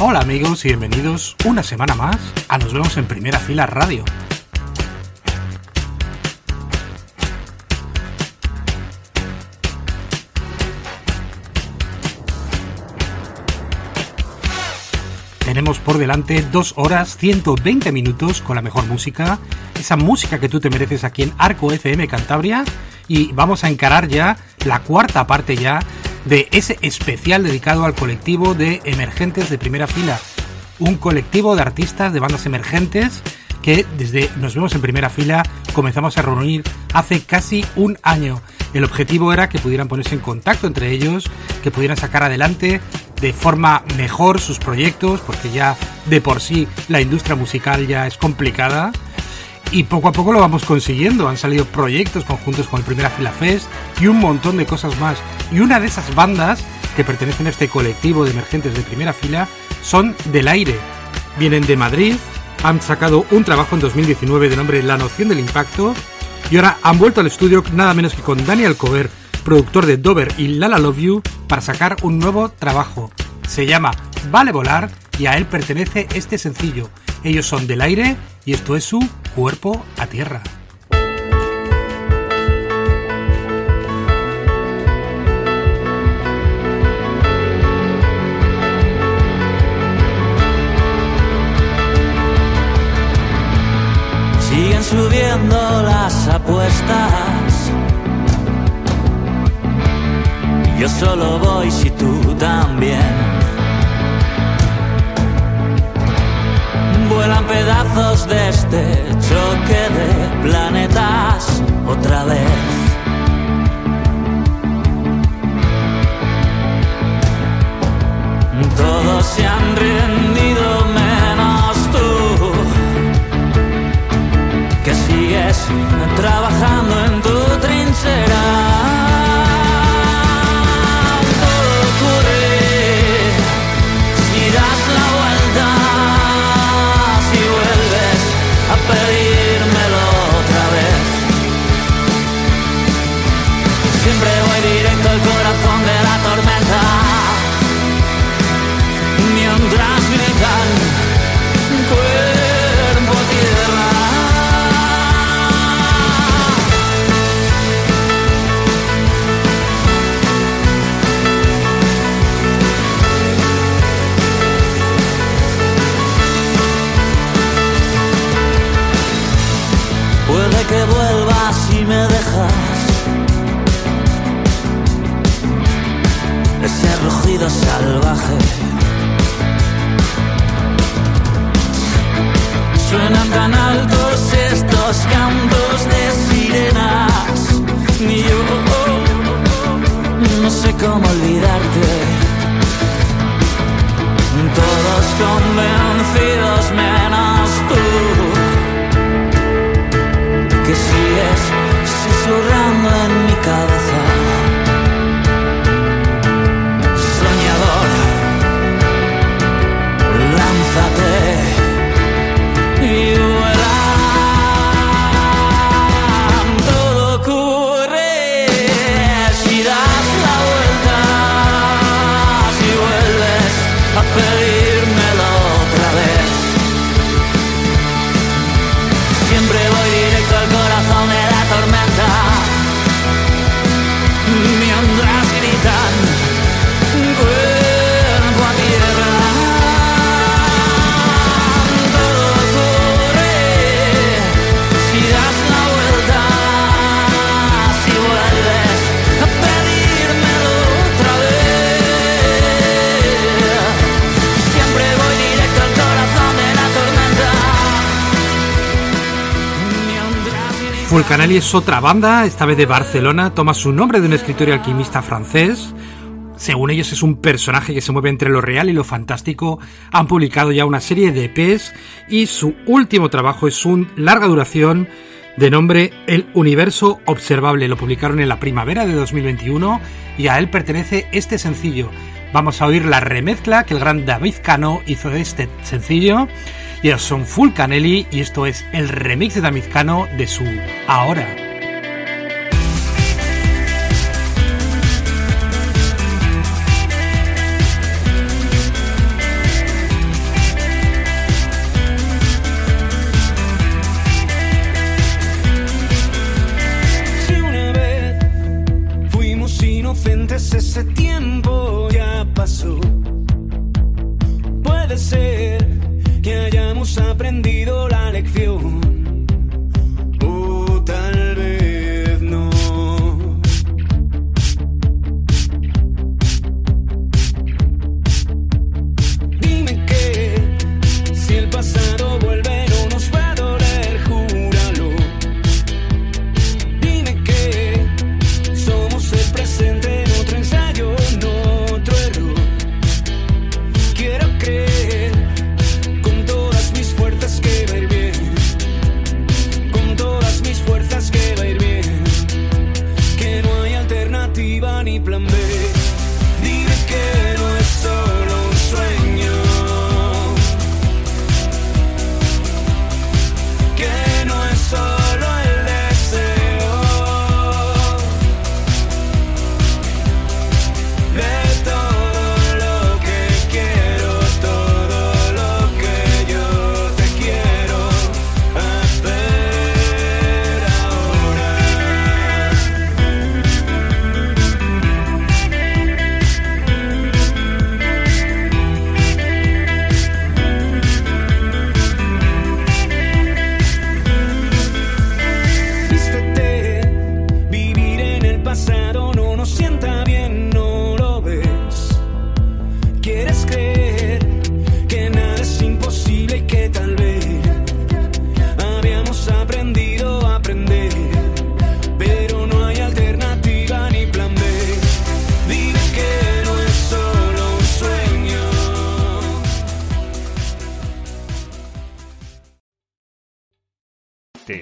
Hola amigos y bienvenidos una semana más a Nos vemos en Primera Fila Radio. Tenemos por delante dos horas 120 minutos con la mejor música, esa música que tú te mereces aquí en Arco FM Cantabria y vamos a encarar ya la cuarta parte ya de ese especial dedicado al colectivo de emergentes de primera fila, un colectivo de artistas de bandas emergentes que desde nos vemos en primera fila comenzamos a reunir hace casi un año. El objetivo era que pudieran ponerse en contacto entre ellos, que pudieran sacar adelante de forma mejor sus proyectos, porque ya de por sí la industria musical ya es complicada. Y poco a poco lo vamos consiguiendo. Han salido proyectos conjuntos con el Primera Fila Fest y un montón de cosas más. Y una de esas bandas que pertenecen a este colectivo de emergentes de primera fila son Del Aire. Vienen de Madrid, han sacado un trabajo en 2019 de nombre La Noción del Impacto y ahora han vuelto al estudio nada menos que con Daniel Cover, productor de Dover y Lala Love You, para sacar un nuevo trabajo. Se llama Vale Volar y a él pertenece este sencillo. Ellos son del aire y esto es su cuerpo a tierra. Siguen subiendo las apuestas. Yo solo voy si tú también. Vuelan pedazos de este choque de planetas otra vez. Todos se han rendido menos tú que sigues trabajando me dejas ese rugido salvaje. Suenan tan altos estos cantos de sirenas. Ni yo no sé cómo olvidarte. Todos convencidos menos tú que sigues susurrando en mi cabeza. Fulcanelli es otra banda, esta vez de Barcelona, toma su nombre de un escritor y alquimista francés. Según ellos es un personaje que se mueve entre lo real y lo fantástico. Han publicado ya una serie de EPs y su último trabajo es un larga duración de nombre El Universo Observable. Lo publicaron en la primavera de 2021 y a él pertenece este sencillo. Vamos a oír la remezcla que el gran David Cano hizo de este sencillo y ellos son Full Canelli y esto es el remix de Damizcano de su Ahora. ese tiempo ya pasó. Puede ser